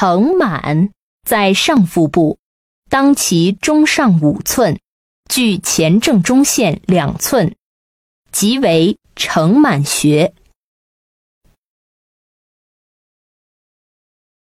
承满在上腹部当其中上五寸距前正中线两寸即为承满穴。